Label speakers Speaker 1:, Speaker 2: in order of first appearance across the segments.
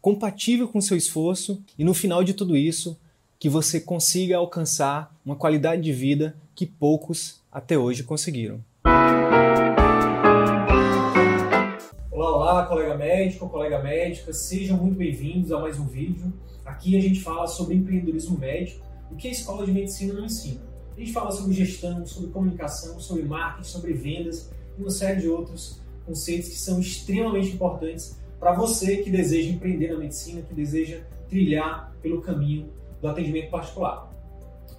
Speaker 1: compatível com seu esforço e no final de tudo isso, que você consiga alcançar uma qualidade de vida que poucos até hoje conseguiram. Olá, olá, colega médico, colega médica, sejam muito bem-vindos a mais um vídeo. Aqui a gente fala sobre empreendedorismo médico, o que a escola de medicina não ensina. A gente fala sobre gestão, sobre comunicação, sobre marketing, sobre vendas e uma série de outros conceitos que são extremamente importantes para você que deseja empreender na medicina, que deseja trilhar pelo caminho do atendimento particular.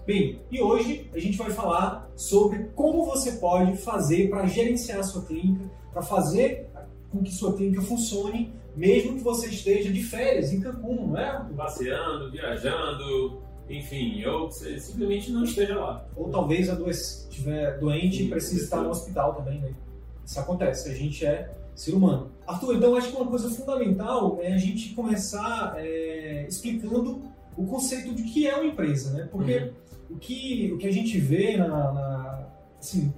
Speaker 1: Bem, e hoje a gente vai falar sobre como você pode fazer para gerenciar a sua clínica, para fazer com que sua clínica funcione, mesmo que você esteja de férias em Cancún, não é?
Speaker 2: Passeando, viajando, enfim, ou você simplesmente não esteja lá.
Speaker 1: Ou talvez estiver doente e precise estar no hospital também, né? Isso acontece, a gente é ser humano. Arthur, então acho que uma coisa fundamental é a gente começar é, explicando o conceito de que é uma empresa, né? Porque uhum. o, que, o que a gente vê na, na, assim,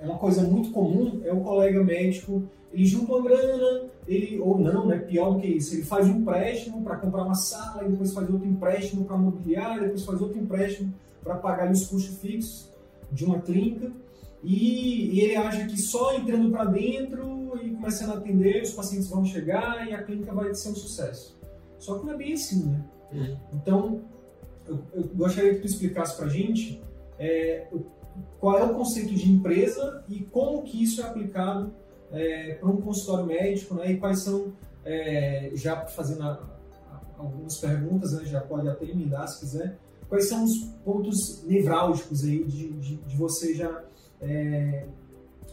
Speaker 1: é uma coisa muito comum, é o colega médico, ele junta uma grana, ele, ou não, né? Pior do que isso, ele faz um empréstimo para comprar uma sala, e depois faz outro empréstimo para mobiliar, depois faz outro empréstimo para pagar os custos fixos de uma clínica. E, e ele acha que só entrando para dentro e começando a atender, os pacientes vão chegar e a clínica vai ser um sucesso. Só que não é bem assim, né? Uhum. Então, eu, eu, gostaria que tu explicasse para a gente é, qual é o conceito de empresa e como que isso é aplicado é, para um consultório médico, né? E quais são, é, já fazendo a, a, algumas perguntas, né? Já pode até emendar se quiser. Quais são os pontos nevrálgicos aí de, de, de você já é,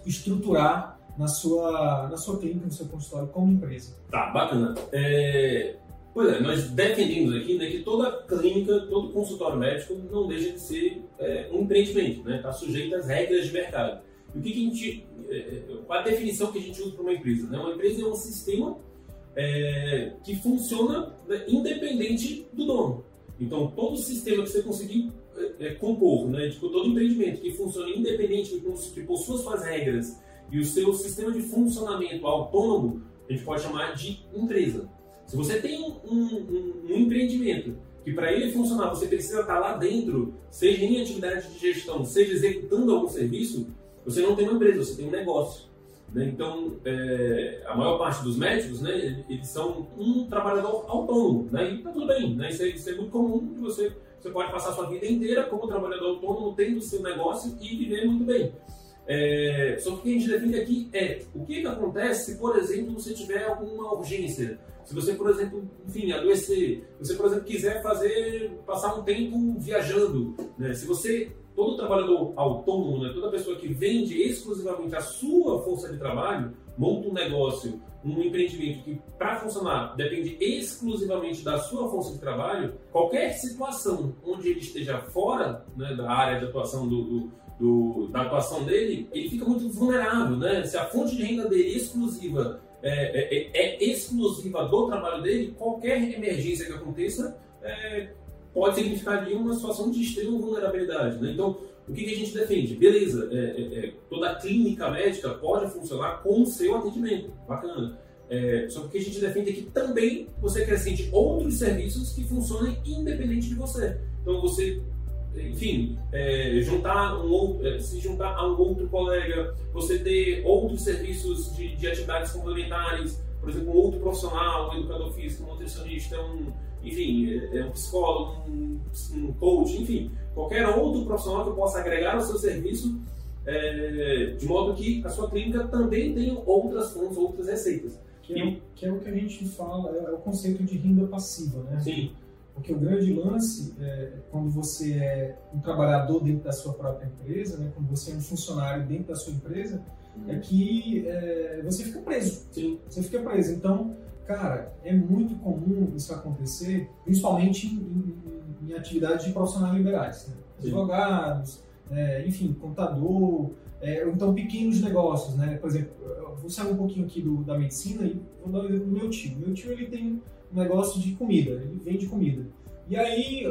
Speaker 1: estruturar na sua, na sua clínica, no seu consultório, como empresa.
Speaker 2: Tá, bacana. É, pois é, nós defendemos aqui né, que toda clínica, todo consultório médico não deixa de ser é, um empreendimento, está né, sujeito às regras de mercado. E o que, que a gente, é, é, qual a definição que a gente usa para uma empresa? Né? Uma empresa é um sistema é, que funciona né, independente do dono. Então, todo sistema que você conseguir é, é, compor, né? Tipo, todo empreendimento que funciona independente, que possua suas regras e o seu sistema de funcionamento autônomo, a gente pode chamar de empresa. Se você tem um, um, um empreendimento que para ele funcionar você precisa estar lá dentro, seja em atividade de gestão, seja executando algum serviço, você não tem uma empresa, você tem um negócio. Né? Então, é, a maior parte dos médicos, né, eles são um trabalhador autônomo, né? e tá tudo bem, né? isso, é, isso é muito comum que você você pode passar a sua vida inteira como trabalhador autônomo, tendo seu negócio e viver muito bem. É, só que o que a gente defende aqui é o que, que acontece se, por exemplo, você tiver alguma urgência. Se você, por exemplo, enfim, adoecer, se você, por exemplo, quiser fazer, passar um tempo viajando, né? se você, todo trabalhador autônomo, né? toda pessoa que vende exclusivamente a sua força de trabalho, monta um negócio um empreendimento que, para funcionar, depende exclusivamente da sua força de trabalho, qualquer situação onde ele esteja fora né, da área de atuação do, do, do, da atuação dele, ele fica muito vulnerável. Né? Se a fonte de renda dele exclusiva é, é, é, é exclusiva do trabalho dele, qualquer emergência que aconteça é, pode significar ali uma situação de extrema vulnerabilidade. Né? Então, o que, que, a gente defende? Beleza, é, é, é toda clínica médica pode funcionar com o seu atendimento, bacana. É, só que o que a gente defende é que também você acrescente outros serviços que funcionem independente de você. Então você, enfim, é, juntar um outro, é, se juntar a um outro colega, você ter outros serviços de, de atividades complementares, por exemplo, um outro profissional, um educador físico, um nutricionista, um enfim, é, é um psicólogo, um, um coach, enfim, qualquer outro profissional que possa agregar ao seu serviço, é, de modo que a sua clínica também tenha outras fontes, outras receitas.
Speaker 1: Que é, que é o que a gente fala, é, é, o conceito de renda passiva, né?
Speaker 2: Sim.
Speaker 1: Porque o grande lance é quando você é um trabalhador dentro da sua própria empresa, né? quando você é um funcionário dentro da sua empresa, é uhum. que é, você fica preso.
Speaker 2: Sim.
Speaker 1: Você fica preso. Então, Cara, é muito comum isso acontecer, principalmente em, em atividades de profissionais liberais, né? advogados, é, enfim, contador, é, então pequenos negócios, né? Por exemplo, vou sair um pouquinho aqui do, da medicina e vou dar um exemplo do meu tio. Meu tio ele tem negócio de comida, ele vende comida. E aí,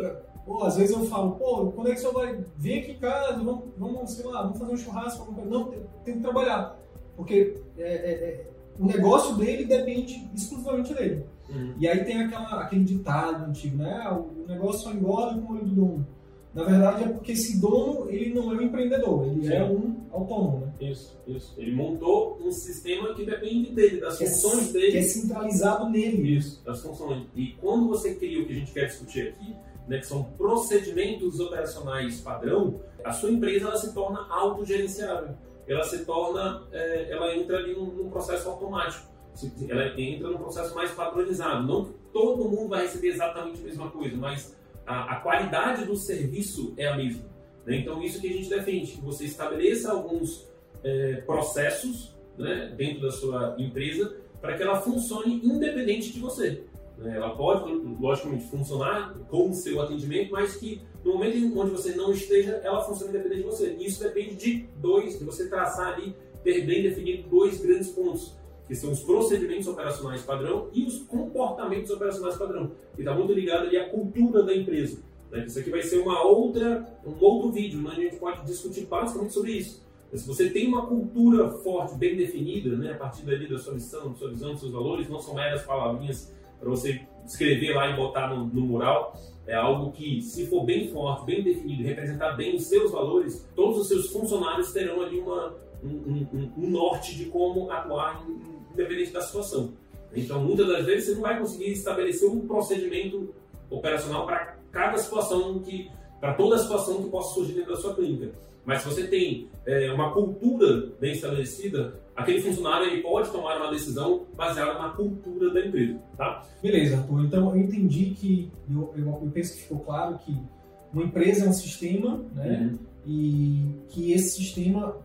Speaker 1: pô, às vezes eu falo, pô, quando é que o senhor vai vir aqui em casa, vamos, vamos sei lá, vamos fazer um churrasco, não, tem, tem que trabalhar. Porque é, é, é, o negócio dele depende exclusivamente dele. Uhum. E aí tem aquela, aquele ditado antigo, né? Ah, o negócio só engorda com o olho do dono. Na verdade é porque esse dono, ele não é um empreendedor, ele Sim. é um autônomo, né?
Speaker 2: Isso, isso. Ele montou um sistema que depende dele, das que é funções é, dele.
Speaker 1: Que é centralizado nele.
Speaker 2: Isso, das funções. E quando você cria o que a gente quer discutir aqui, né, que são procedimentos operacionais padrão, a sua empresa ela se torna autogerenciável. Ela se torna, é, ela entra ali num, num processo automático ela entra num processo mais padronizado. Não que todo mundo vai receber exatamente a mesma coisa, mas a, a qualidade do serviço é a mesma. Né? Então, isso que a gente defende, que você estabeleça alguns é, processos né, dentro da sua empresa para que ela funcione independente de você. Né? Ela pode, logicamente, funcionar com o seu atendimento, mas que no momento onde você não esteja, ela funciona independente de você. Isso depende de dois, de você traçar ali, ter bem definido dois grandes pontos que são os procedimentos operacionais padrão e os comportamentos operacionais padrão, que está muito ligado ali à cultura da empresa. Né? Isso aqui vai ser uma outra, um outro vídeo, onde a gente pode discutir basicamente sobre isso. Se você tem uma cultura forte, bem definida, né, a partir dali da sua missão, da sua visão, dos seus valores, não são meras palavrinhas para você escrever lá e botar no, no mural, é algo que, se for bem forte, bem definido, representar bem os seus valores, todos os seus funcionários terão ali uma, um, um, um norte de como atuar em, independente da situação. Então, muitas das vezes, você não vai conseguir estabelecer um procedimento operacional para cada situação que, para toda a situação que possa surgir dentro da sua clínica. Mas se você tem é, uma cultura bem estabelecida, aquele funcionário ele pode tomar uma decisão baseada na cultura da empresa, tá?
Speaker 1: Beleza, Arthur. Então eu entendi que eu, eu, eu penso que ficou claro que uma empresa é um sistema, né? Uhum. E que esse sistema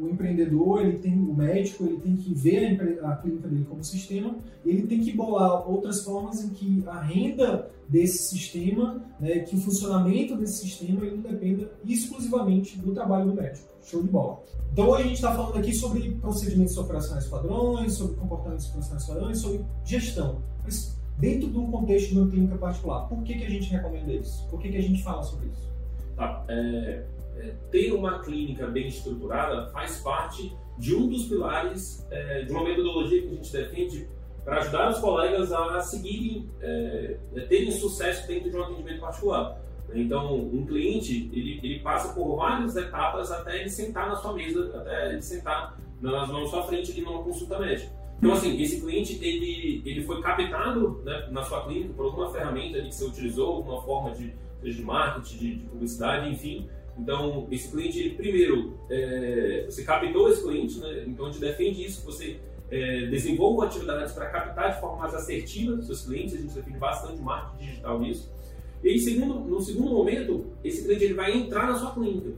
Speaker 1: o empreendedor, ele tem o médico, ele tem que ver a, a clínica dele como sistema, ele tem que bolar outras formas em que a renda desse sistema, né, que o funcionamento desse sistema ele não dependa exclusivamente do trabalho do médico. Show de bola. Então hoje a gente está falando aqui sobre procedimentos operacionais padrões, sobre comportamentos operacionais padrões, sobre gestão. Mas dentro de um contexto de uma clínica particular, por que, que a gente recomenda isso? Por que, que a gente fala sobre isso?
Speaker 2: Tá. É, é, ter uma clínica bem estruturada faz parte de um dos pilares é, de uma metodologia que a gente defende para ajudar os colegas a seguirem, é, é, terem sucesso dentro de um atendimento particular. Então, um cliente, ele, ele passa por várias etapas até ele sentar na sua mesa, até ele sentar na, na sua frente ali numa consulta médica. Então, assim, esse cliente, ele, ele foi captado né, na sua clínica por alguma ferramenta que você utilizou, alguma forma de, de marketing, de, de publicidade, enfim, então, esse cliente, primeiro, é, você captou esse cliente, né? então a gente defende isso, você é, desenvolva atividades para captar de forma mais assertiva seus clientes, a gente defende bastante marketing digital nisso. E segundo, no segundo momento, esse cliente ele vai entrar na sua clínica.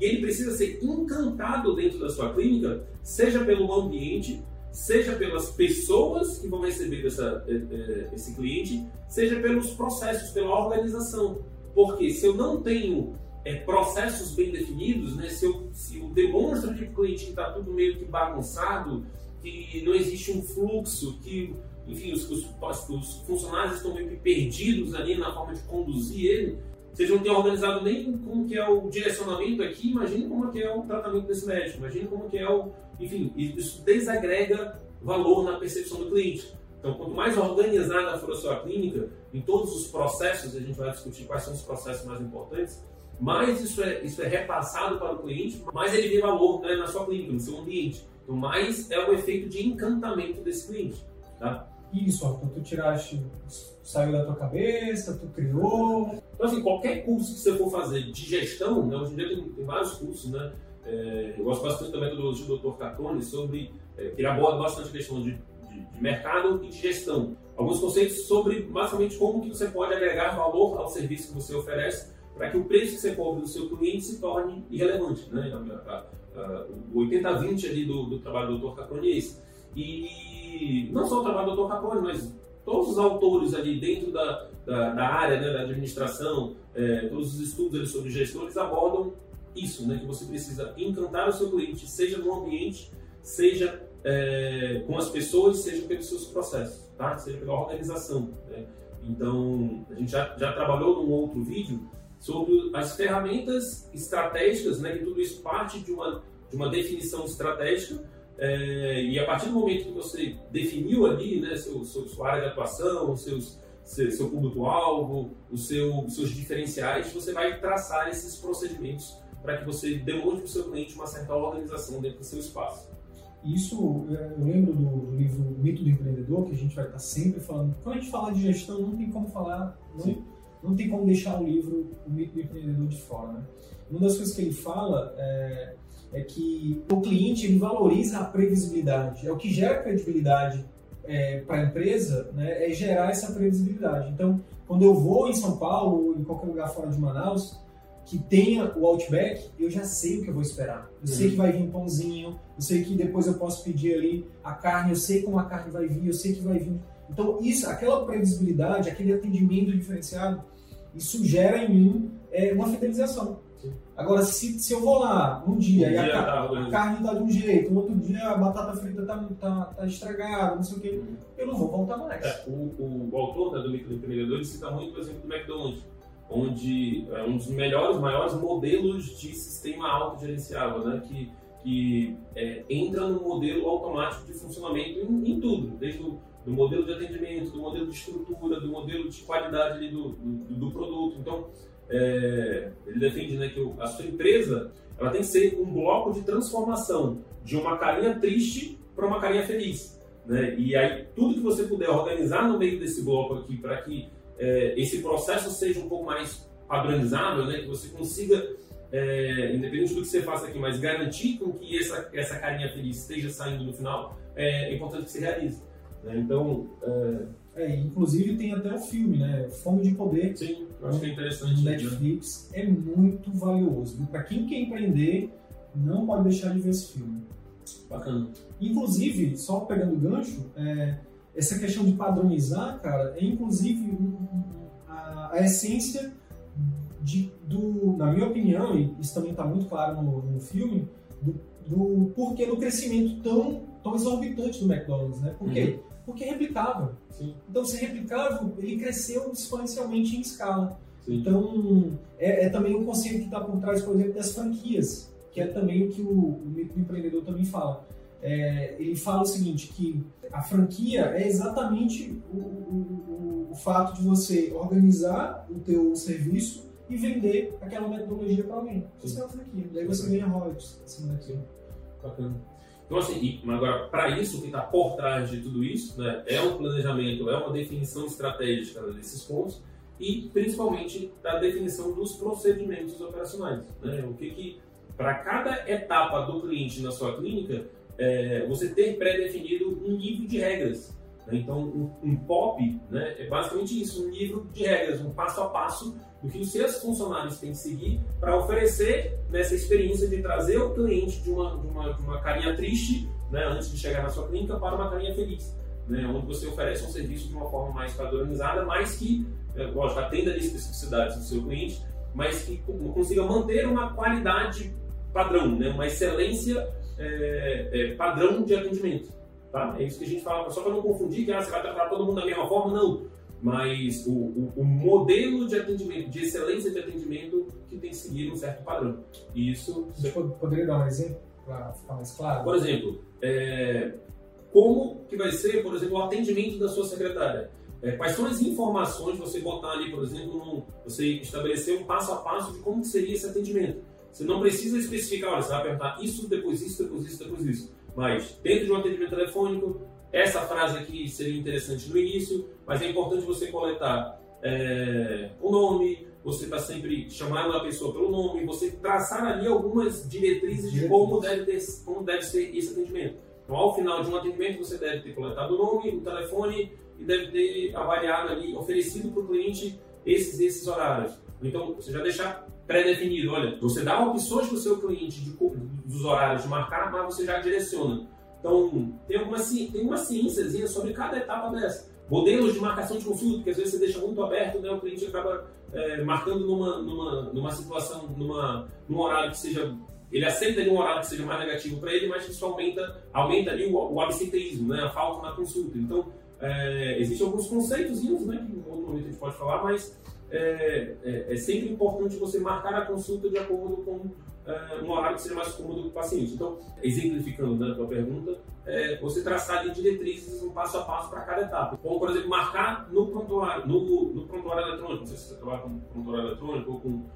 Speaker 2: E ele precisa ser encantado dentro da sua clínica, seja pelo ambiente, seja pelas pessoas que vão receber essa, é, é, esse cliente, seja pelos processos, pela organização. Porque se eu não tenho é, processos bem definidos, né? se, eu, se eu demonstro o cliente está tudo meio que bagunçado, que não existe um fluxo, que enfim, os, os, os, funcionários estão meio que perdidos ali na forma de conduzir ele, vocês não têm organizado nem como que é o direcionamento aqui, imagine como que é o tratamento desse médico, imagine como que é o... Enfim, isso desagrega valor na percepção do cliente. Então, quanto mais organizada for a sua clínica, em todos os processos, a gente vai discutir quais são os processos mais importantes, mais isso é, isso é repassado para o cliente, mais ele vê valor né, na sua clínica, no seu ambiente. Então, mais é o efeito de encantamento desse cliente. Tá?
Speaker 1: Isso, Arthur, tu tiraste, saiu da tua cabeça, tu criou.
Speaker 2: Então, assim, qualquer curso que você for fazer de gestão, né, hoje em dia tem, tem vários cursos, né? É, eu gosto bastante da metodologia do Dr. Catone sobre, é, que ele aborda bastante a questão de, de, de, mercado e de gestão. Alguns conceitos sobre, basicamente, como que você pode agregar valor ao serviço que você oferece para que o preço que você cobra do seu cliente se torne irrelevante. Né? O 80-20 ali do, do, trabalho do Dr. Caproni é esse. E não só o trabalho do Dr. Caproni, mas todos os autores ali dentro da, da, da área, né, da administração, é, todos os estudos sobre gestores abordam isso, né, que você precisa encantar o seu cliente, seja no ambiente, seja é, com as pessoas, seja pelos seus processos, tá? seja pela organização. Né? Então, a gente já, já trabalhou num outro vídeo sobre as ferramentas estratégicas, né, que tudo isso parte de uma, de uma definição estratégica, é, e a partir do momento que você definiu ali né, seu, seu, sua área de atuação, seus, seu, seu público-alvo, os seu, seus diferenciais, você vai traçar esses procedimentos para que você demonstre para o seu cliente uma certa organização dentro do seu espaço.
Speaker 1: Isso, é, eu lembro do livro Mito do Empreendedor, que a gente vai estar sempre falando. Quando a gente fala de gestão, não tem como falar, não, não tem como deixar o livro O Mito do Empreendedor de fora. Né? Uma das coisas que ele fala é, é, que o cliente ele valoriza a previsibilidade. É o que gera credibilidade é, para a empresa, né, é gerar essa previsibilidade. Então, quando eu vou em São Paulo ou em qualquer lugar fora de Manaus, que tenha o Outback, eu já sei o que eu vou esperar. Eu uhum. sei que vai vir um pãozinho, eu sei que depois eu posso pedir ali a carne, eu sei como a carne vai vir, eu sei que vai vir. Então, isso, aquela previsibilidade, aquele atendimento diferenciado, isso gera em mim é, uma fidelização. Agora, se, se eu vou lá um dia um e a, tá, a, carne está de um jeito, no outro dia a batata frita está tá, tá estragada, não sei o quê, uhum. eu não vou voltar mais.
Speaker 2: É, o, o, autor né, do Microempreendedor cita muito o exemplo do McDonald's onde é um dos melhores, maiores modelos de sistema autogerenciável, né? que, que é, entra no modelo automático de funcionamento em, em tudo, desde o do modelo de atendimento, do modelo de estrutura, do modelo de qualidade do, do, do, produto. Então, é, ele defende né, que a sua empresa ela tem que ser um bloco de transformação de uma carinha triste para uma carinha feliz. Né? E aí, tudo que você puder organizar no meio desse bloco aqui para que é, esse processo seja um pouco mais padronizável, né? que você consiga, é, independente do que você faça aqui, mas garantir com que essa, essa carinha feliz esteja saindo no final, é, é importante que se realize. Né? Então.
Speaker 1: É... É, inclusive tem até o filme, né? Fome de Poder.
Speaker 2: Sim, eu acho que é interessante.
Speaker 1: Né? Netflix né? é muito valioso. Para quem quer empreender, não pode deixar de ver esse filme.
Speaker 2: Bacana.
Speaker 1: Inclusive, só pegando o gancho, é, essa questão de padronizar, cara, é inclusive a, a essência de, do, na minha opinião, e isso também está muito claro no, no filme, do, do, porquê do crescimento tão, tão exorbitante do McDonald's, né? Por quê? Uhum. Porque é replicável. Sim. Então, se é replicável, ele cresceu exponencialmente em escala. Sim. Então, é, é, também o conceito que está por trás, por exemplo, das franquias, que é também o que o, o empreendedor também fala é, ele fala o seguinte, que a franquia é exatamente o, o, o, fato de você organizar o teu serviço e vender aquela metodologia para alguém. Isso é uma franquia. Daí você ganha royalties acima daquilo.
Speaker 2: Bacana. Então, assim, agora, para isso, o que está por trás de tudo isso né, é um planejamento, é uma definição estratégica desses pontos e, principalmente, da definição dos procedimentos operacionais. Né? O que, que para cada etapa do cliente na sua clínica, é, você ter pré-definido um livro de regras. Né? Então, um, um, POP né, é basicamente isso, um livro de regras, um passo a passo do que os seus funcionários têm que seguir para oferecer nessa experiência de trazer o cliente de uma, de uma, de uma carinha triste, né, antes de chegar na sua clínica, para uma carinha feliz. Né, onde você oferece um serviço de uma forma mais padronizada, mas que, é, lógico, atenda às especificidades do seu cliente, mas que consiga manter uma qualidade padrão, né, uma excelência é, é, padrão de atendimento. Tá? É isso que a gente fala, só para não confundir que ah, você vai tratar todo mundo da mesma forma, não. Mas o, o, o, modelo de atendimento, de excelência de atendimento, que tem que seguir um certo padrão. E isso.
Speaker 1: Você poderia dar um exemplo para ficar mais claro?
Speaker 2: Por exemplo, é, como que vai ser, por exemplo, o atendimento da sua secretária? É, quais são as informações você botar ali, por exemplo, num, você estabelecer um passo a passo de como seria esse atendimento? Você não precisa especificar, olha, você vai perguntar isso, depois isso, depois isso, depois isso. Mas dentro de um atendimento telefônico, essa frase aqui seria interessante no início, mas é importante você coletar é, o nome, você está sempre chamando a pessoa pelo nome, você traçar ali algumas diretrizes de como deve, ter, como deve ser esse atendimento. Então, ao final de um atendimento, você deve ter coletado o nome, o telefone e deve ter avaliado ali, oferecido para o cliente esses esses horários. Então, você já deixar pré-definido. Olha, você dá opções para o seu cliente de, dos horários de marcar, mas você já direciona. Então, tem, alguma, tem uma ciênciazinha sobre cada etapa dessa. modelos de marcação de consulta, porque às vezes você deixa muito aberto, né, o cliente acaba é, marcando numa, numa, numa situação, numa, num horário que seja ele aceita ali um horário que seja mais negativo para ele, mas isso aumenta, aumenta ali o, o absenteísmo, né, a falta na consulta. Então, é, existem alguns conceitos, né, que em outro momento a gente pode falar, mas é, é, é sempre importante você marcar a consulta de acordo com é, um horário que seja mais cômodo para o paciente. Então, exemplificando né, a tua pergunta, é, você traçar ali diretrizes um passo a passo para cada etapa. Como, por exemplo, marcar no prontuário, no, no prontuário eletrônico, não sei se você trabalha com prontuário eletrônico ou com,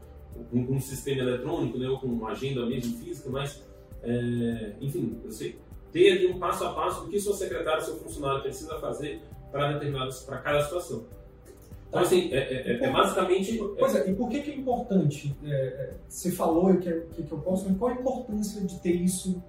Speaker 2: com, com um sistema eletrônico, né, ou com uma agenda mesmo física, mas, é, enfim, você ter ali um passo a passo do que seu secretário, seu funcionário precisa fazer para determinadas, para cada situação. Então, assim, é, é, é, é basicamente.
Speaker 1: Pois é, e por que, que é importante? É, é você falou o que, que, que, eu posso, mas qual a importância de ter isso?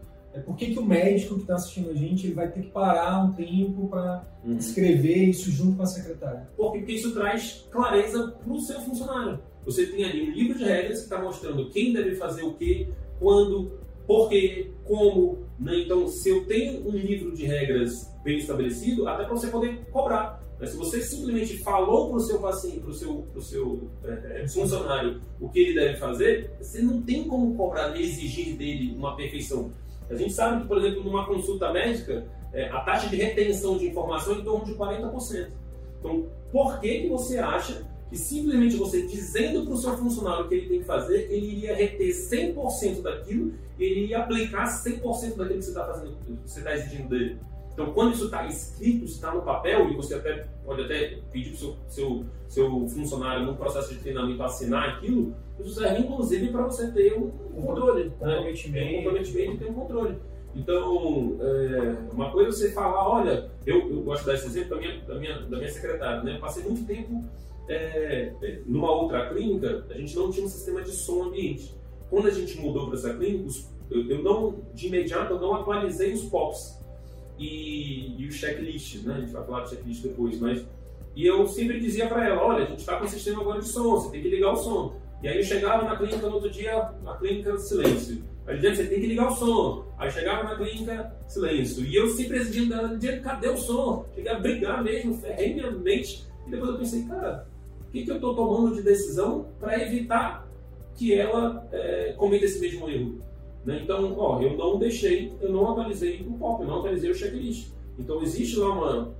Speaker 1: Por que, que o médico que está assistindo a gente ele vai ter que parar um tempo para uhum. escrever isso junto com a secretária?
Speaker 2: Porque isso traz clareza para o seu funcionário. Você tem ali um livro de regras que está mostrando quem deve fazer o que, quando, por quê, como. Né? Então, se eu tenho um livro de regras bem estabelecido, até para você poder cobrar. Mas se você simplesmente falou para o seu paciente, para o seu, pro seu é, é, funcionário o que ele deve fazer, você não tem como cobrar, exigir dele uma perfeição. A gente sabe que, por exemplo, numa consulta médica, é, a taxa de retenção de informação é em torno de 40%. Então, por que, que você acha que simplesmente você dizendo para o seu funcionário o que ele tem que fazer, ele iria reter 100% daquilo ele iria aplicar 100% daquilo que você está fazendo, que você está exigindo dele? Então, quando isso está escrito, está no papel, e você até pode até pedir para o seu, seu, seu funcionário no processo de treinamento assinar aquilo, isso serve inclusive para você ter um controle, né? comprometimento. um comprometimento e ter um controle. Então, é, uma coisa é você falar, olha, eu, eu gosto de dar esse exemplo da minha, da minha, da minha secretária, né? Eu passei muito tempo é, é numa outra clínica, a gente não tinha um sistema de som ambiente. Quando a gente mudou para essa clínica, eu, eu não, de imediato, eu não atualizei os POPs e, e os checklists, né? A gente vai falar de checklist depois, mas e eu sempre dizia para ela, olha, a gente está com o sistema agora de som, você tem que ligar o som. E aí eu chegava na clínica no outro dia, na clínica silêncio. Aí dizia, você tem que ligar o som. Aí chegava na clínica, silêncio. E eu sempre exigindo dela, cadê o som? Cheguei a brigar mesmo, ferrei minha mente. E depois eu pensei, cara, o que, que eu estou tomando de decisão para evitar que ela é, cometa esse mesmo erro? Né? Então, ó, eu não deixei, eu não atualizei o POP, eu não atualizei o checklist. Então, existe lá uma,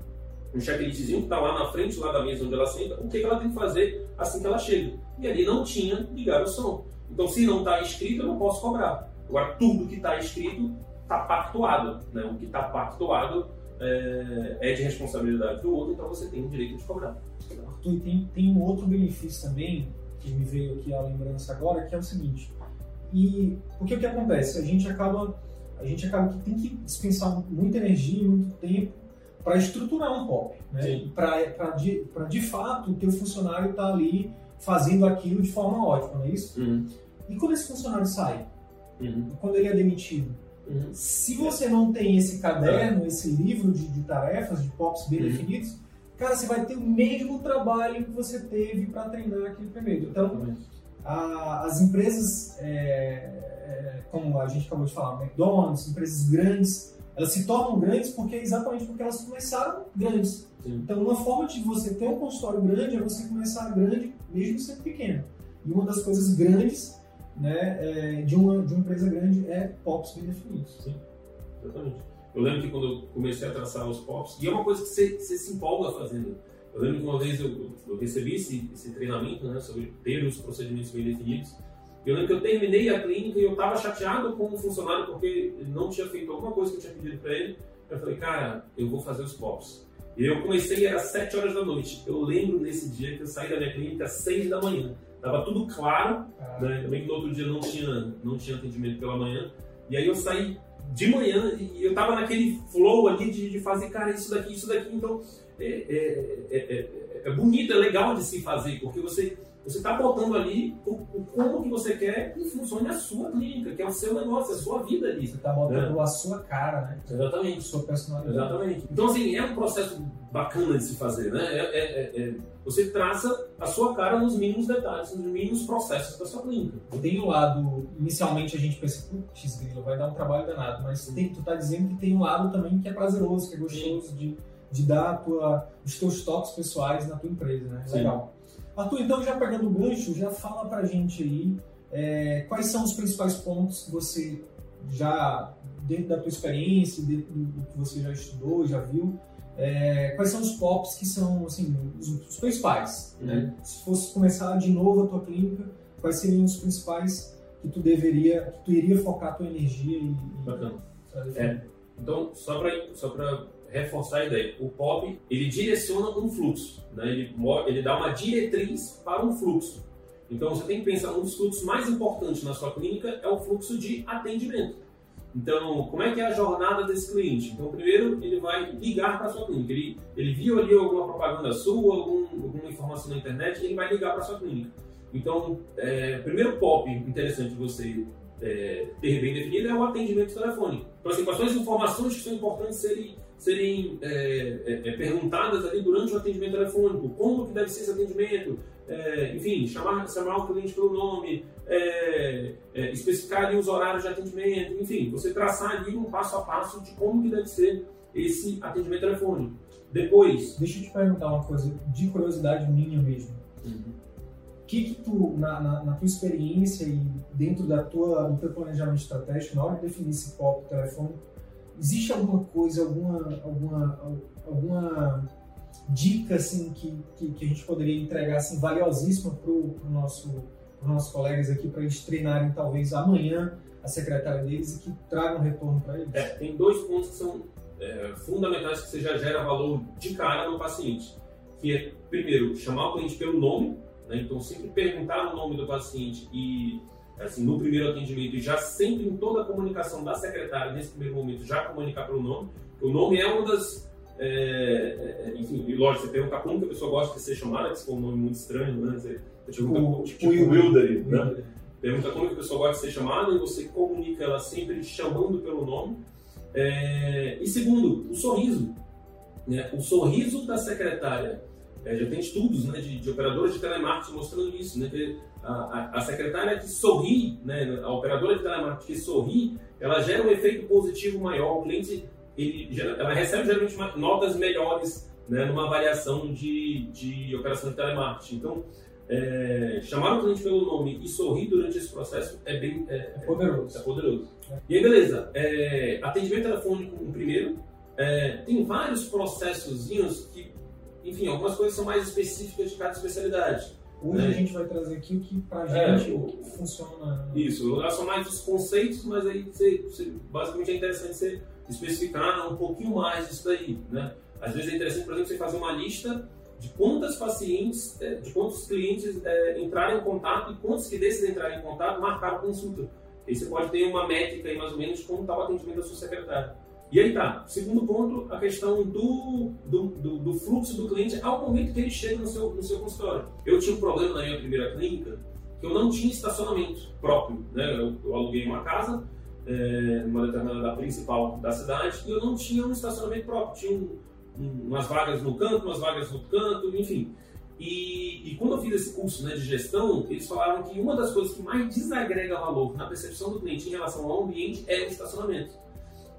Speaker 2: um checklistzinho que está lá na frente, lá da mesa onde ela senta, o que, que ela tem que fazer assim que ela chega. E ali não tinha ligado o som. Então, se não está escrito, eu não posso cobrar. Agora, tudo que está escrito está pactuado. Né? O que está pactuado é, é, de responsabilidade do outro, então você tem o direito de cobrar.
Speaker 1: Arthur, tem, tem um outro benefício também, que me veio aqui a lembrança agora, que é o seguinte e o que acontece? A gente acaba, a gente acaba que tem que dispensar muita energia e muito tempo para estruturar um POP, né? Para de, de fato o teu funcionário estar tá ali fazendo aquilo de forma ótima, não é isso? Uhum. E quando esse funcionário sai? Uhum. Quando ele é demitido? Uhum. Se você não tem esse caderno, esse livro de, de, tarefas, de POPs bem uhum. definidos, cara, você vai ter o mesmo trabalho que você teve para treinar aquele primeiro. Então, a, as empresas, é, é, como a gente acabou de falar, McDonald's, empresas grandes, elas se tornam grandes porque exatamente porque elas começaram grandes. Sim. Então, uma forma de você ter um consultório grande é você começar grande, mesmo sendo pequeno. E uma das coisas grandes né, é, de, uma, de uma empresa grande é POPs bem definidos.
Speaker 2: Sim, exatamente. Eu lembro que quando eu comecei a traçar os POPs, e é uma coisa que você, você se empolga fazendo. Eu lembro que uma vez eu, eu recebi esse, esse, treinamento né, sobre ter os procedimentos bem definidos. Eu lembro que eu terminei a clínica e eu estava chateado com o funcionário porque ele não tinha feito alguma coisa que eu tinha pedido para ele. Eu falei, cara, eu vou fazer os POPs. E eu comecei, era 7 horas da noite. Eu lembro nesse dia que eu saí da minha clínica às 6 da manhã. Tava tudo claro, ah. né? Também que no outro dia não tinha, não tinha atendimento pela manhã. E aí eu saí de manhã e eu tava naquele flow ali de, de fazer, cara, isso daqui, isso daqui. Então, é, é, é, é, bonito, é legal de se fazer, porque você você está botando ali o, o, como que você quer em função da sua clínica, que é o seu negócio, a sua vida ali.
Speaker 1: Você está botando a sua cara, né?
Speaker 2: Exatamente. A
Speaker 1: sua personalidade.
Speaker 2: Exatamente. Então, assim, é um processo bacana de se fazer, né? É, é, é, você traça a sua cara nos mínimos detalhes, nos mínimos processos da sua clínica.
Speaker 1: Tem o lado, inicialmente a gente pensa, putz, grilo, vai dar um trabalho danado, mas tem, tu está dizendo que tem um lado também que é prazeroso, que é gostoso de de dar tua, os teus toques pessoais na tua empresa, né? Sim. Legal. Arthur, então já pegando o gancho, já fala pra gente aí é, quais são os principais pontos que você já, dentro da tua experiência, dentro do que você já estudou, já viu, é, quais são os POPs que são assim, os, os principais? Né? Uhum. Né? Se fosse começar de novo a tua clínica, quais seriam os principais que tu deveria, que tu iria focar a tua energia e...
Speaker 2: Bacana. É, então, só para só reforçar a ideia, o POP, ele direciona um fluxo, né? ele, ele dá uma diretriz para um fluxo. Então, você tem que pensar, um dos fluxos mais importantes na sua clínica é o fluxo de atendimento. Então, como é que é a jornada desse cliente? Então, primeiro, ele vai ligar para a sua clínica. Ele, ele viu ali alguma propaganda sua, algum, alguma informação na internet, ele vai ligar para a sua clínica. Então, é, primeiro POP interessante você é, ter bem definido é o atendimento telefônico. Então, assim, quais são as informações que são importantes serem, serem é, é, é perguntadas ali durante o atendimento telefônico? Como que deve ser esse atendimento? É, enfim, chamar, chamar o cliente pelo nome, é, especificar ali os horários de atendimento, enfim, você traçar ali um passo a passo de como que deve ser esse atendimento telefônico. Depois...
Speaker 1: Deixa eu te perguntar uma coisa de curiosidade minha mesmo. Uhum que que tu, na, na, na, tua experiência e dentro da tua, do teu planejamento estratégico, na hora de definir esse POP telefônico, existe alguma coisa, alguma, alguma, alguma dica assim, que, que, que a gente poderia entregar assim, valiosíssima para o nosso, os nossos colegas aqui, para eles treinarem talvez amanhã a secretária deles e que tragam retorno para eles?
Speaker 2: É, tem dois pontos que são é, fundamentais que você já gera valor de cara no paciente, que é, primeiro, chamar o cliente pelo nome, né? Então, sempre perguntar o nome do paciente e, assim, no primeiro atendimento, e já sempre em toda a comunicação da secretária, nesse primeiro momento, já comunicar pelo nome. O nome é uma das. É, é, enfim, e lógico, você pergunta como que a pessoa gosta de ser chamada, que se for um nome muito estranho, né? Você pergunta, o, tipo, tipo Wilder, né? Pergunta como que a pessoa gosta de ser chamada e você comunica ela sempre chamando pelo nome. É, e segundo, o sorriso. Né? O sorriso da secretária é, já tem estudos né, de, de operadores de telemarketing mostrando isso, né, que a, a, a, secretária que sorri, né, a operadora de telemarketing que sorri, ela gera um efeito positivo maior. O cliente, ele, ela recebe geralmente notas melhores né, numa avaliação de, de operação de telemarketing. Então, é, chamar o cliente pelo nome e sorrir durante esse processo é bem é, é
Speaker 1: poderoso.
Speaker 2: É, poderoso. E aí, beleza. É, atendimento telefônico, um primeiro. É, tem vários processozinhos que enfim, algumas coisas são mais específicas de cada especialidade.
Speaker 1: Hoje a gente vai trazer aqui o que pra é, gente é, funciona.
Speaker 2: Isso, lá são mais os conceitos, mas aí você, você, basicamente é interessante você especificar um pouquinho mais disso daí, né? Às vezes é interessante, por exemplo, você fazer uma lista de quantos pacientes, é, de quantos clientes é, entraram em contato e quantos que desses entraram em contato marcaram consulta. Aí você pode ter uma métrica aí mais ou menos de como está o atendimento da sua secretária. E aí tá, segundo ponto, a questão do, do, do, do, fluxo do cliente ao momento que ele chega no seu, no seu consultório. Eu tinha um problema na minha primeira clínica que eu não tinha estacionamento próprio. Né? Eu, eu aluguei uma casa, é, numa determinada principal da cidade, e eu não tinha um estacionamento próprio. Tinha um, um, umas vagas no canto, umas vagas no canto, enfim. E, e, quando eu fiz esse curso né, de gestão, eles falaram que uma das coisas que mais desagrega valor na percepção do cliente em relação ao ambiente é o estacionamento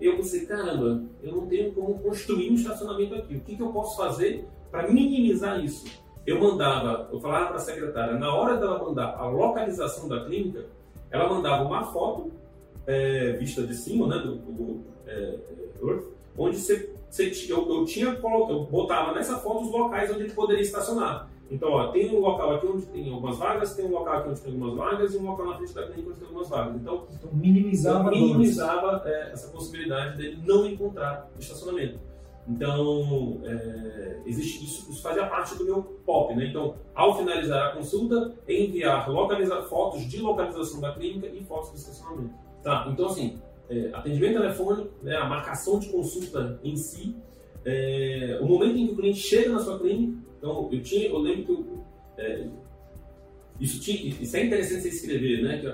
Speaker 2: eu pensei, caramba, eu não tenho como construir um estacionamento aqui. O que, que eu posso fazer para minimizar isso? Eu mandava, eu falava para a secretária, na hora dela mandar a localização da clínica, ela mandava uma foto é, vista de cima, né, do, do é, Earth, onde você, você, eu, eu tinha, eu botava nessa foto os locais onde ele poderia estacionar. Então, ó, tem um local aqui onde tem algumas vagas, tem um local aqui onde tem algumas vagas e um local na frente da clínica onde tem algumas vagas. Então, então
Speaker 1: minimizava,
Speaker 2: minimizava é, essa possibilidade dele não encontrar estacionamento. Então, é, existe isso, isso fazia parte do meu POP. Né? Então, ao finalizar a consulta, enviar localizar, fotos de localização da clínica e fotos do estacionamento. Tá, então assim, é, atendimento telefônico, né, a marcação de consulta em si, é, o momento em que o cliente chega na sua clínica, então, eu tinha, eu lembro que eu, é, isso, tinha, isso é interessante você escrever, né? Que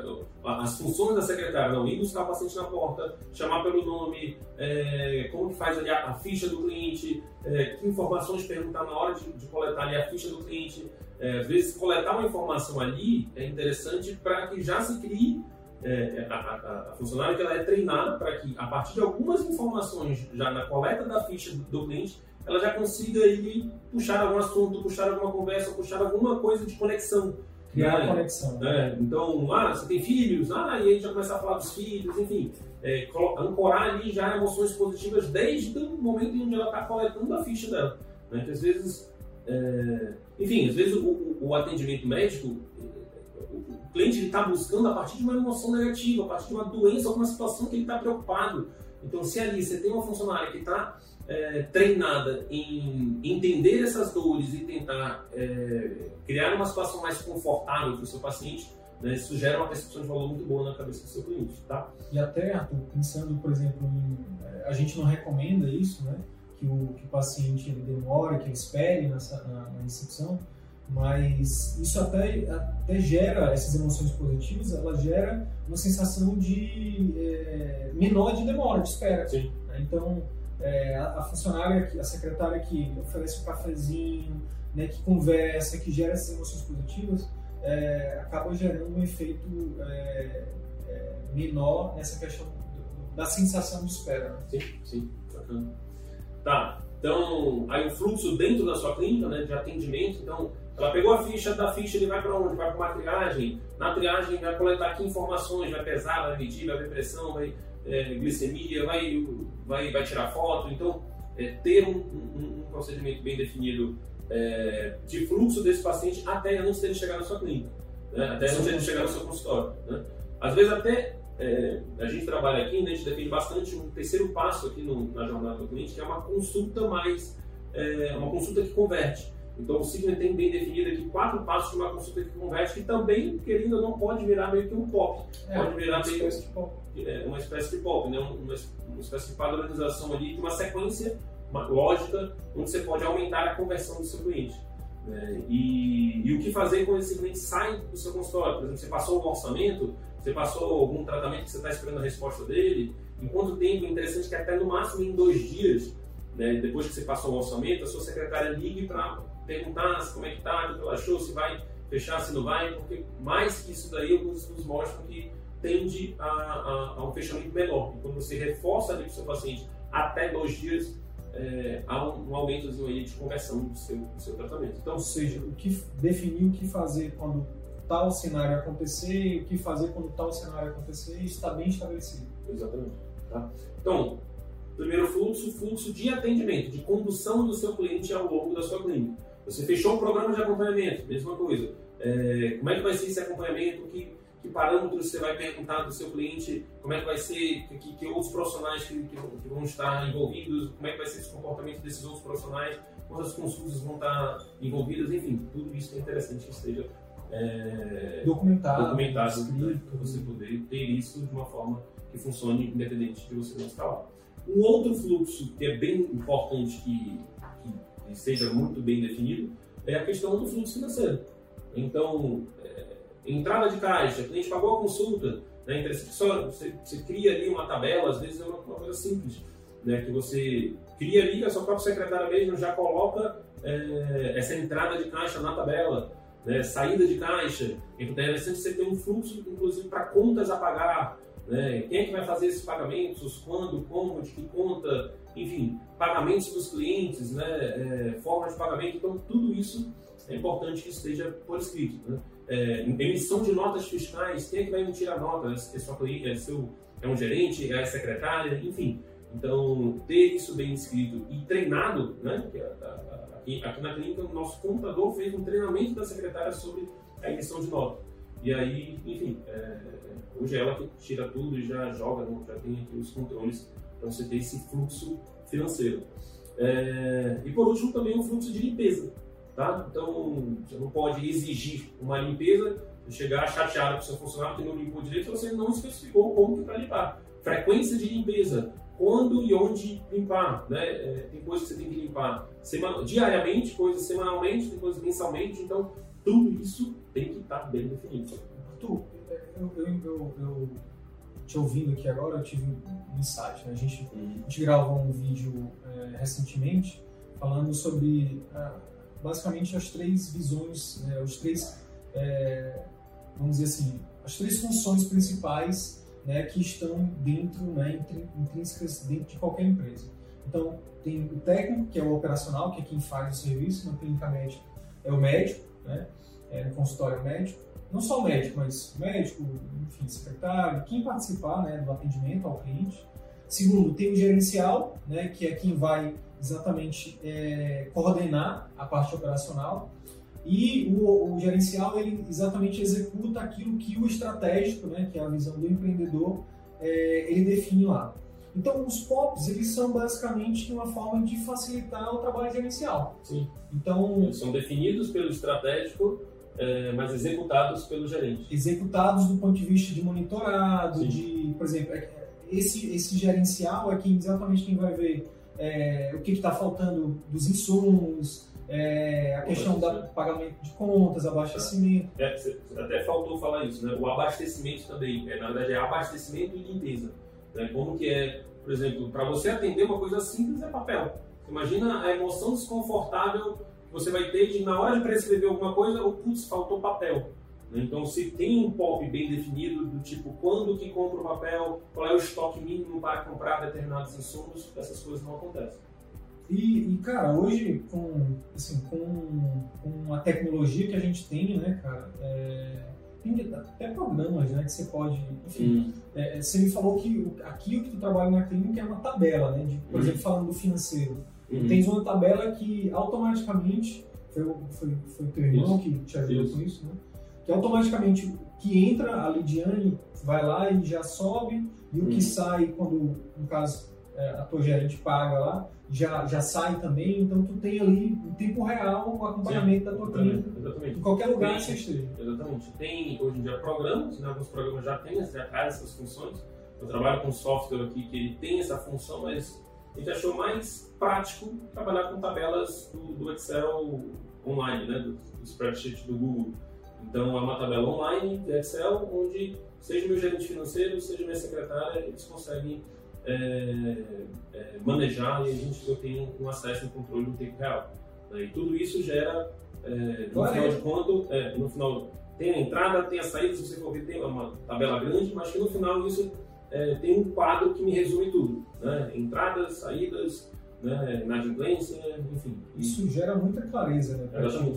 Speaker 2: as funções da secretária, não, ir buscar o paciente na porta, chamar pelo nome, é, como que faz ali a, a ficha do cliente, é, que informações perguntar na hora de, de coletar ali a ficha do cliente. É, às vezes, coletar uma informação ali é interessante para que já se crie é, a, a, a, funcionária que ela é treinada para que, a partir de algumas informações já na coleta da ficha do, do cliente, ela já consiga aí puxar algum assunto, puxar alguma conversa, puxar alguma coisa de conexão.
Speaker 1: Criar né? conexão.
Speaker 2: É, então, ah, você tem filhos? Ah, e aí já começa a falar dos filhos, enfim. É, ancorar ali já emoções positivas desde o momento em que ela está coletando a ficha dela. Né? Que às vezes, é, enfim, às vezes o, o atendimento médico, o cliente está buscando a partir de uma emoção negativa, a partir de uma doença, alguma situação que ele está preocupado. Então, se ali você tem uma funcionária que está é, treinada em entender essas dores e tentar é, criar uma situação mais confortável para o seu paciente, né, isso gera uma percepção de valor muito boa na cabeça do seu cliente. Tá?
Speaker 1: E até, Arthur, pensando, por exemplo, em, é, a gente não recomenda isso, né, que, o, que o paciente ele demore, que ele espere nessa, na, na recepção, mas isso até, até gera essas emoções positivas, ela gera uma sensação de é, menor de demora, de espera.
Speaker 2: Sim.
Speaker 1: Então, é, a, funcionária, a secretária que oferece um cafezinho, né, que conversa, que gera essas emoções positivas, é, acaba gerando um efeito é, é menor nessa questão da sensação de espera. Né?
Speaker 2: Sim, sim, bacana. Tá, então, aí o fluxo dentro da sua clínica, né, de atendimento, então, ela pegou a ficha, da ficha ele vai para onde? Vai para uma triagem, na triagem vai coletar aqui informações, vai pesar, vai medir, vai ver pressão, vai é, glicemia, vai, vai, vai tirar foto. Então, é, ter um, um, um, procedimento bem definido é, de fluxo desse paciente até antes dele chegar na sua clínica, né? até antes dele chegar no seu consultório. Né? Às vezes, até é, a gente trabalha aqui, né, a gente define bastante um terceiro passo aqui no, na jornada do cliente, que é uma consulta mais, é, uma consulta que converte. Então o Sigma tem bem definido aqui quatro passos de uma consulta que converte, que também, querendo ou não, pode virar meio que um pop.
Speaker 1: É,
Speaker 2: pode virar
Speaker 1: uma
Speaker 2: meio
Speaker 1: espécie de pop.
Speaker 2: É, uma espécie de pop, né? uma, uma espécie de padronização ali, uma sequência uma lógica onde você pode aumentar a conversão do seu cliente. Né? E, e, o que fazer quando esse cliente sai do seu consultório? Por exemplo, você passou um orçamento, você passou algum tratamento que você está esperando a resposta dele, em quanto tempo? É interessante que até no máximo em dois dias, né, depois que você passou o orçamento, a sua secretária ligue para perguntar como é que está, o que ela achou, se vai fechar, se não vai, porque mais que isso daí, alguns estudos mostram que tende a, a, a, um fechamento menor. E quando você reforça ali para o seu paciente até dois dias, é, há um, um aumentozinho aí de conversão do seu, do seu tratamento.
Speaker 1: Então, ou seja, o que definir o que fazer quando tal cenário acontecer e o que fazer quando tal cenário acontecer, está bem estabelecido.
Speaker 2: Exatamente. Tá? Então, primeiro fluxo, fluxo de atendimento, de condução do seu cliente ao longo da sua clínica. Você fechou um programa de acompanhamento, mesma coisa. É, como é que vai ser esse acompanhamento? Que, que parâmetros você vai perguntar do seu cliente? Como é que vai ser? Que, que outros profissionais que, que, vão estar envolvidos? Como é que vai ser esse comportamento desses outros profissionais? Quantas consultas vão estar envolvidas? Enfim, tudo isso é interessante que esteja é,
Speaker 1: documentado,
Speaker 2: documentado para você poder ter isso de uma forma que funcione independente de você não estar lá. Um outro fluxo que é bem importante que e seja muito bem definido, é a questão do fluxo financeiro. Então, é, entrada de caixa, cliente pagou a consulta, né? interessante só você, você, cria ali uma tabela, às vezes é uma, uma, coisa simples, né? que você cria ali, a sua própria secretária mesmo já coloca é, essa entrada de caixa na tabela, né? saída de caixa. Então é interessante você ter um fluxo, inclusive, para contas a pagar, né? Quem é que vai fazer esses pagamentos? Quando? Como? De que conta? Enfim, pagamentos dos clientes, né? É, forma de pagamento. Então, tudo isso é importante que esteja por escrito. Né? É, emissão de notas fiscais. Quem é que vai emitir a nota? É, sua, é, seu, é um gerente? É a secretária? Enfim. Então, ter isso bem escrito e treinado, né? Aqui, aqui na clínica, o nosso computador fez um treinamento da secretária sobre a emissão de nota. E aí, enfim, é, hoje é ela que tira tudo e já joga, né? já tem aqui os controles para você ter esse fluxo financeiro. É, e por último, também o fluxo de limpeza. Tá? Então, você não pode exigir uma limpeza, chegar chateado com o seu funcionário que não limpou direito, você não especificou como que para limpar. Frequência de limpeza, quando e onde limpar. Né? É, tem coisas que você tem que limpar semana, diariamente, coisas semanalmente, tem coisas mensalmente, então tudo isso tem que estar bem definido.
Speaker 1: Arthur, eu, eu, eu, eu te ouvindo aqui agora, eu tive um insight. Né? A, gente, a gravou um vídeo é, recentemente falando sobre ah, basicamente as três visões, né? os três, é, vamos dizer assim, as três funções principais né, que estão dentro, né, intrínsecas dentro de qualquer empresa. Então, tem o técnico, que é o operacional, que é quem faz o serviço, na clínica médica é o médico, né? É, no consultório médico. Não só o médico, mas o médico, enfim, secretário, quem participar né, do atendimento ao cliente. Segundo, tem o gerencial, né, que é quem vai exatamente é, coordenar a parte operacional. E o, o, gerencial, ele exatamente executa aquilo que o estratégico, né, que é a visão do empreendedor, é, ele define lá. Então, os POPs, eles são basicamente uma forma de facilitar o trabalho gerencial.
Speaker 2: Sim.
Speaker 1: Então,
Speaker 2: eles são definidos pelo estratégico, é, mas executados pelo gerente.
Speaker 1: Executados do ponto de vista de monitorado, Sim. de, por exemplo, é, esse, esse gerencial é quem, exatamente quem vai ver é, o que está faltando dos insumos, é, a questão do pagamento de contas, abastecimento.
Speaker 2: É, até faltou falar isso, né? O abastecimento também, é, na verdade é abastecimento e limpeza. Né? Como que é, por exemplo, para você atender uma coisa simples é papel. Imagina a emoção desconfortável você vai ter de na hora de prescrever alguma coisa, o putz, faltou papel. Né? Então, se tem um POP bem definido, do tipo quando que compra o papel, qual é o estoque mínimo para comprar determinados insumos, essas coisas não acontecem.
Speaker 1: E, e, cara, hoje, com, assim, com, com a tecnologia que a gente tem, né, cara, é, tem até programas, né, que você pode, enfim, é você me falou que aqui o que tu trabalha na clínica é uma tabela, né, de, por hum. exemplo, falando do financeiro. Hum. Tens uma tabela que automaticamente, foi, foi, foi o teu irmão que te ajudou isso. com isso, né, que automaticamente que entra a Lidiane vai lá e já sobe, e o que sai quando, no caso, é, a tua gerente paga lá, já, já sai também, então tu tem ali em tempo real o acompanhamento Sim, da tua clínica
Speaker 2: exatamente.
Speaker 1: em qualquer lugar
Speaker 2: tem,
Speaker 1: que você esteja.
Speaker 2: Exatamente. Tem hoje em dia programas, né, alguns programas já têm, já traz essas funções. Eu trabalho com um software aqui que ele tem essa função, mas a gente achou mais prático trabalhar com tabelas do, do Excel online, né, do, do spreadsheet do Google. Então é uma tabela online de Excel onde seja meu gerente financeiro, seja minha secretária, eles conseguem é, é, manejar e a gente tem um acesso e um controle no tempo real. Né? E tudo isso gera, é, no final de contas, é, no final tem a entrada, tem a saída, se você for ver, tem uma tabela grande, mas que no final isso é, tem um quadro que me resume tudo. Né? Entradas, saídas, né? inadimplência, enfim.
Speaker 1: Isso gera muita clareza, né?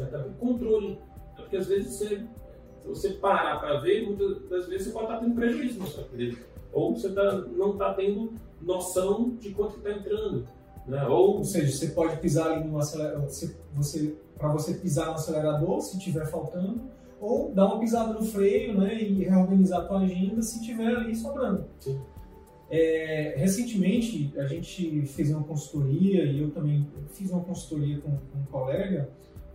Speaker 2: Até controle. É porque às vezes você, se você parar para ver, muitas das vezes você pode estar tendo prejuízo na sua empresa ou você tá, não está tendo noção de quanto está entrando. Né?
Speaker 1: Ou... ou seja, você pode pisar ali no acelerador, você, você, para você pisar no acelerador se tiver faltando, ou dar uma pisada no freio né, e reorganizar a tua agenda se tiver ali sobrando. É, recentemente a gente fez uma consultoria e eu também fiz uma consultoria com, com um colega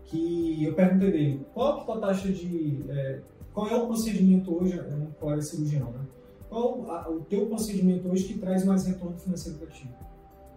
Speaker 1: que eu perguntei dele qual é a tua taxa de é, qual é o procedimento hoje, é um colega cirurgião, né? qual a, o teu procedimento hoje que traz mais retorno financeiro para ti?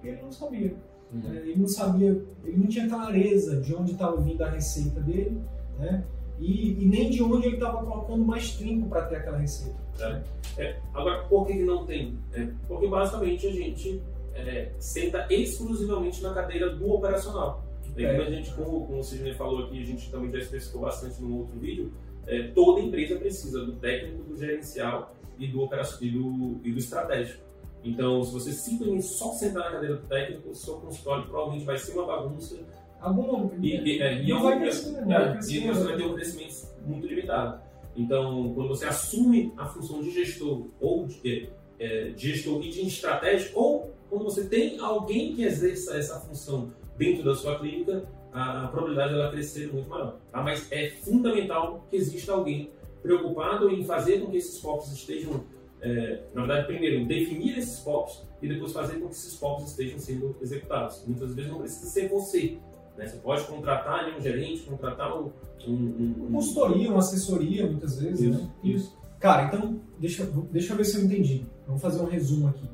Speaker 1: Ele não sabia. Uhum. É, ele não sabia, ele não tinha clareza de onde estava vindo a receita dele, né? E, e nem de onde ele estava colocando mais tempo para ter aquela receita.
Speaker 2: É. É. Agora, por que não tem? É, porque basicamente a gente é, senta exclusivamente na cadeira do operacional. E como a gente, como, como o Sidney falou aqui, a gente também já especificou bastante no outro vídeo, é, toda empresa precisa do técnico, do gerencial e do, e do, e do estratégico. Então, se você simplesmente só sentar na cadeira do técnico, o seu consultório provavelmente vai ser uma bagunça.
Speaker 1: Algum
Speaker 2: e, e, é, e,
Speaker 1: vai crescer, vai
Speaker 2: crescer, e você vai ter um crescimento muito limitado. Então, quando você assume a função de gestor ou de, é, de gestor e de estratégico, ou quando você tem alguém que exerça essa função dentro da sua clínica, a, a probabilidade dela crescer é muito maior. Tá? Mas é fundamental que exista alguém preocupado em fazer com que esses POPs estejam, é, na verdade, primeiro, definir esses POPs e depois fazer com que esses POPs estejam sendo executados. Muitas vezes não precisa ser você. Né? Você pode contratar um gerente, contratar um, um, um,
Speaker 1: um... Consultoria, uma assessoria, muitas vezes.
Speaker 2: Isso,
Speaker 1: né?
Speaker 2: isso.
Speaker 1: Cara, então, deixa, deixa eu ver se eu entendi. Vamos fazer um resumo aqui.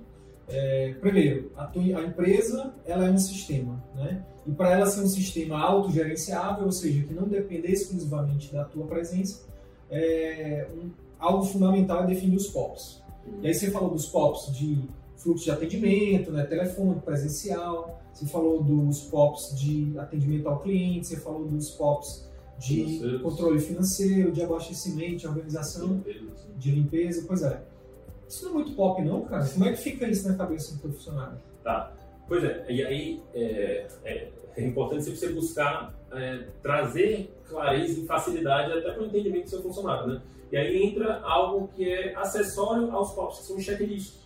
Speaker 1: É, primeiro, a, tua, a, empresa ela é um sistema, né? E para ela ser um sistema autogerenciável, ou seja, que não depender exclusivamente da tua presença, é, um, algo fundamental é definir os POPs. E aí você falou dos POPs de fluxo de atendimento, né, telefone, presencial, você falou dos POPs de atendimento ao cliente, você falou dos POPs de controle financeiro, de abastecimento, de organização, de limpeza, pois é. Isso não é muito pop não, cara? Como é que fica isso na cabeça do funcionário?
Speaker 2: Tá. Pois é, e aí é, é, é importante você buscar é, trazer clareza e facilidade até para o entendimento do seu funcionário, né? E aí entra algo que é acessório aos POPs, que são checklists.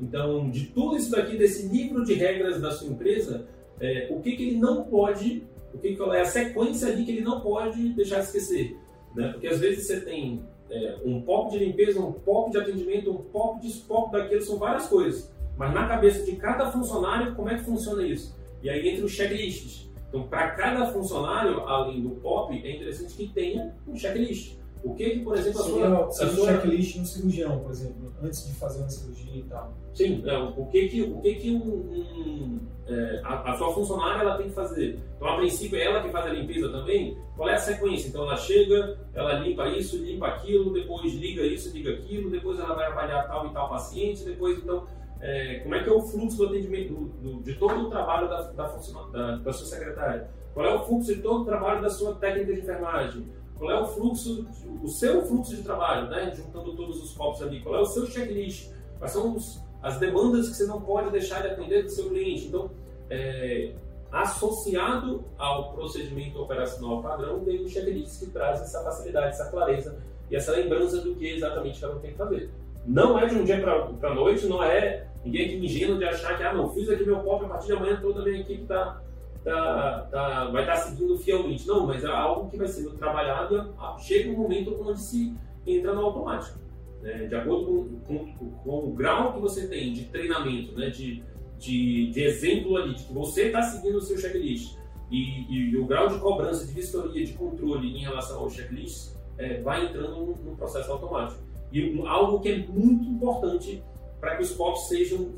Speaker 2: Então, de tudo isso daqui, desse livro de regras da sua empresa, é, o que, que ele não pode, o que, que é a sequência ali que ele não pode deixar de esquecer. Né? Porque às vezes você tem é, um POP de limpeza, um POP de atendimento, um POP disso, POP daquilo, são várias coisas. Mas na cabeça de cada funcionário, como é que funciona isso? E aí entra os checklists. Então, para cada funcionário, além do POP, é interessante que tenha um checklist. O que, que por exemplo, a
Speaker 1: sua. A sua... checklist no cirurgião, por exemplo, antes de fazer uma cirurgia e tal.
Speaker 2: Sim, é, o que, que, o que, que um, um é, a, a, sua funcionária ela tem que fazer. Então, a princípio, é ela que faz a limpeza também. Qual é a sequência? Então, ela chega, ela limpa isso, limpa aquilo, depois liga isso, liga aquilo, depois ela vai avaliar tal e tal paciente, depois, então, é, como é que é o fluxo do atendimento, do, do, de todo o trabalho da, da, da, da sua secretária? Qual é o fluxo de todo o trabalho da sua técnica de enfermagem? Qual é o fluxo, o seu fluxo de trabalho, né? juntando todos os copos ali? Qual é o seu checklist? Quais são os, as demandas que você não pode deixar de atender do seu cliente? Então, é, associado ao procedimento operacional padrão, tem um checklist que traz essa facilidade, essa clareza e essa lembrança do que exatamente um tem que fazer. Não é de um dia para a noite, não é ninguém aqui ingênuo de achar que, ah, não, fiz aqui meu pop, a partir de amanhã toda a minha equipe está tá, tá, vai estar tá seguindo fielmente. Não, mas é algo que vai sendo trabalhado e chega um momento onde se entra no automático. Né? De acordo com, com, com, o grau que você tem de treinamento, né? de, de, de exemplo ali, de que você está seguindo o seu checklist e, e, o grau de cobrança, de vistoria, de controle em relação ao checklist, é, vai entrando no, processo automático. E algo que é muito importante para que os POPs sejam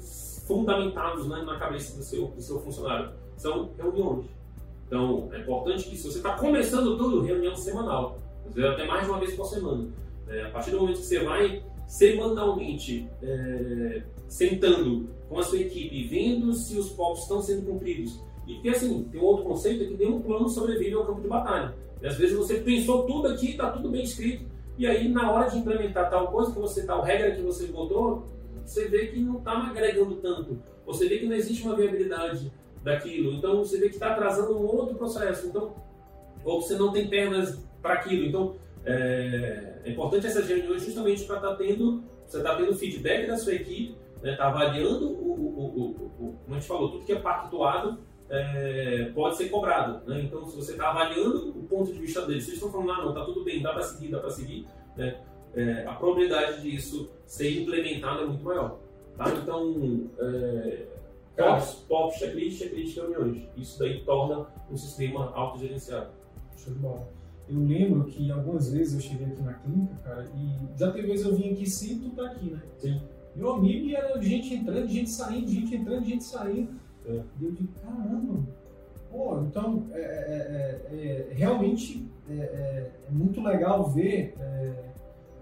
Speaker 2: fundamentados né, na cabeça do seu, do seu funcionário são reuniões. Então, é importante que se você está começando tudo, reunião semanal, às vezes até mais de uma vez por semana. É, a partir do momento que você vai semanalmente é, sentando com a sua equipe, vendo se os POPs estão sendo cumpridos. E porque assim, tem um outro conceito que nenhum plano sobrevive ao campo de batalha. E às vezes você pensou tudo aqui, está tudo bem escrito, e aí na hora de implementar tal coisa que você, tal regra que você botou, você vê que não está agregando tanto. Você vê que não existe uma viabilidade daquilo. Então você vê que está atrasando um outro processo. Então, ou você não tem pernas para aquilo. Então, é, é, importante essas reuniões justamente para estar tá tendo, você está tendo feedback da sua equipe, está né, tá avaliando o, o, o, o, como a gente falou, tudo que é pactuado é, pode ser cobrado. Né? Então, se você está avaliando o ponto de vista deles, eles estão falando, ah, não, está tudo bem, dá para seguir, dá para seguir, né? é, a probabilidade disso ser implementado é muito maior. Tá? Então, é, POPs, POPs, checklist, checklist reuniões. Isso daí torna um sistema autogerenciado.
Speaker 1: Show de bola. Eu lembro que algumas vezes eu cheguei aqui na clínica, cara, e já teve vezes eu vim aqui sem tu tá aqui, né?
Speaker 2: Sim.
Speaker 1: Meu amigo era gente entrando, gente saindo, gente entrando, gente saindo. É. E eu digo, caramba, pô, então é, é, é, é realmente é, é, muito legal ver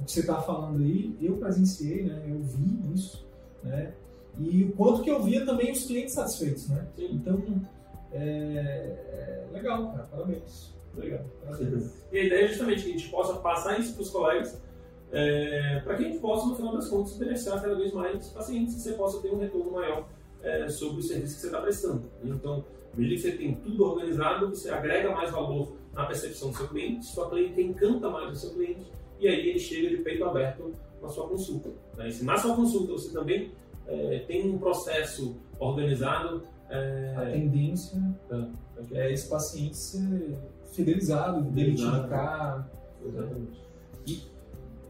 Speaker 1: o que você está falando aí. Eu presenciei, né? Eu vi isso, né? E o quanto que eu via também os clientes satisfeitos, né? Sim. Então, é, é legal, cara. Parabéns. Legal. Parabéns.
Speaker 2: E a ideia é justamente que a gente possa passar isso para os colegas, é, para que a gente possa, no final das contas, beneficiar cada vez mais pacientes e você possa ter um retorno maior é, sobre o serviço que você está prestando. Então, à medida que você tem tudo organizado, você agrega mais valor na percepção do seu cliente, sua cliente encanta mais o seu cliente, e aí ele chega de peito aberto na sua consulta. Né? E se na sua consulta você também é, tem um processo organizado. É...
Speaker 1: A tendência é, é esse paciente ser fidelizado, dele te indicar.
Speaker 2: Exatamente.
Speaker 1: E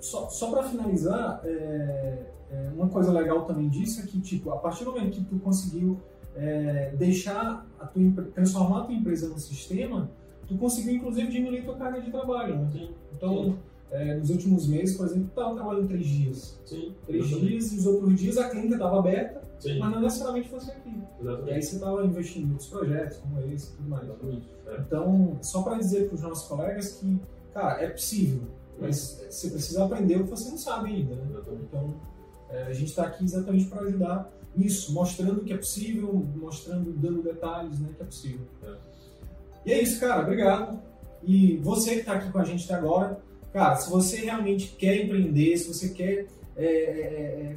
Speaker 1: só, só para finalizar, é, é, uma coisa legal também disso é que, tipo, a partir do momento que tu conseguiu é, deixar a tua, transformar a tua empresa no sistema, tu conseguiu inclusive diminuir tua carga de trabalho. Né? Então, Sim é, nos últimos meses, por exemplo, estava trabalhando três dias.
Speaker 2: Sim,
Speaker 1: três exatamente. dias e os outros dias a clínica estava aberta,
Speaker 2: Sim.
Speaker 1: mas não necessariamente fosse aqui.
Speaker 2: Exatamente.
Speaker 1: E aí você estava investindo em outros projetos, como esse e tudo mais.
Speaker 2: É.
Speaker 1: Então, só para dizer para os nossos colegas que, cara, é possível, mas você precisa aprender o que você não sabe ainda. Né? Então, é, a gente está aqui exatamente para ajudar nisso, mostrando que é possível, mostrando, dando detalhes, né, que é possível.
Speaker 2: É.
Speaker 1: E é isso, cara. Obrigado. E você que está aqui com a gente até agora, Cara, se você realmente quer empreender, se você quer é, é, é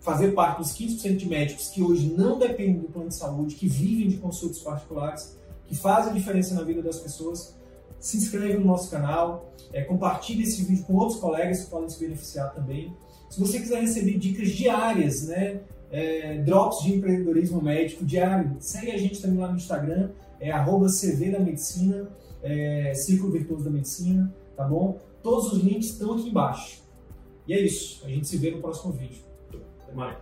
Speaker 1: fazer parte dos 15% de médicos que hoje não dependem do plano de saúde, que vivem de consultas particulares, que fazem diferença na vida das pessoas, se inscreve no nosso canal, é, compartilhe esse vídeo com outros colegas que podem se beneficiar também. Se você quiser receber dicas diárias, né, é, drops de empreendedorismo médico diário, segue a gente também lá no Instagram, é arroba CV da Medicina, é, Círculo Virtuoso da Medicina, tá bom? Todos os links estão aqui embaixo. E é isso, a gente se vê no próximo vídeo.
Speaker 2: Até mais.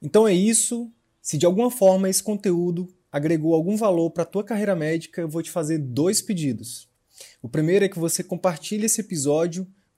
Speaker 3: Então é isso. Se de alguma forma esse conteúdo agregou algum valor para a tua carreira médica, eu vou te fazer dois pedidos. O primeiro é que você compartilhe esse episódio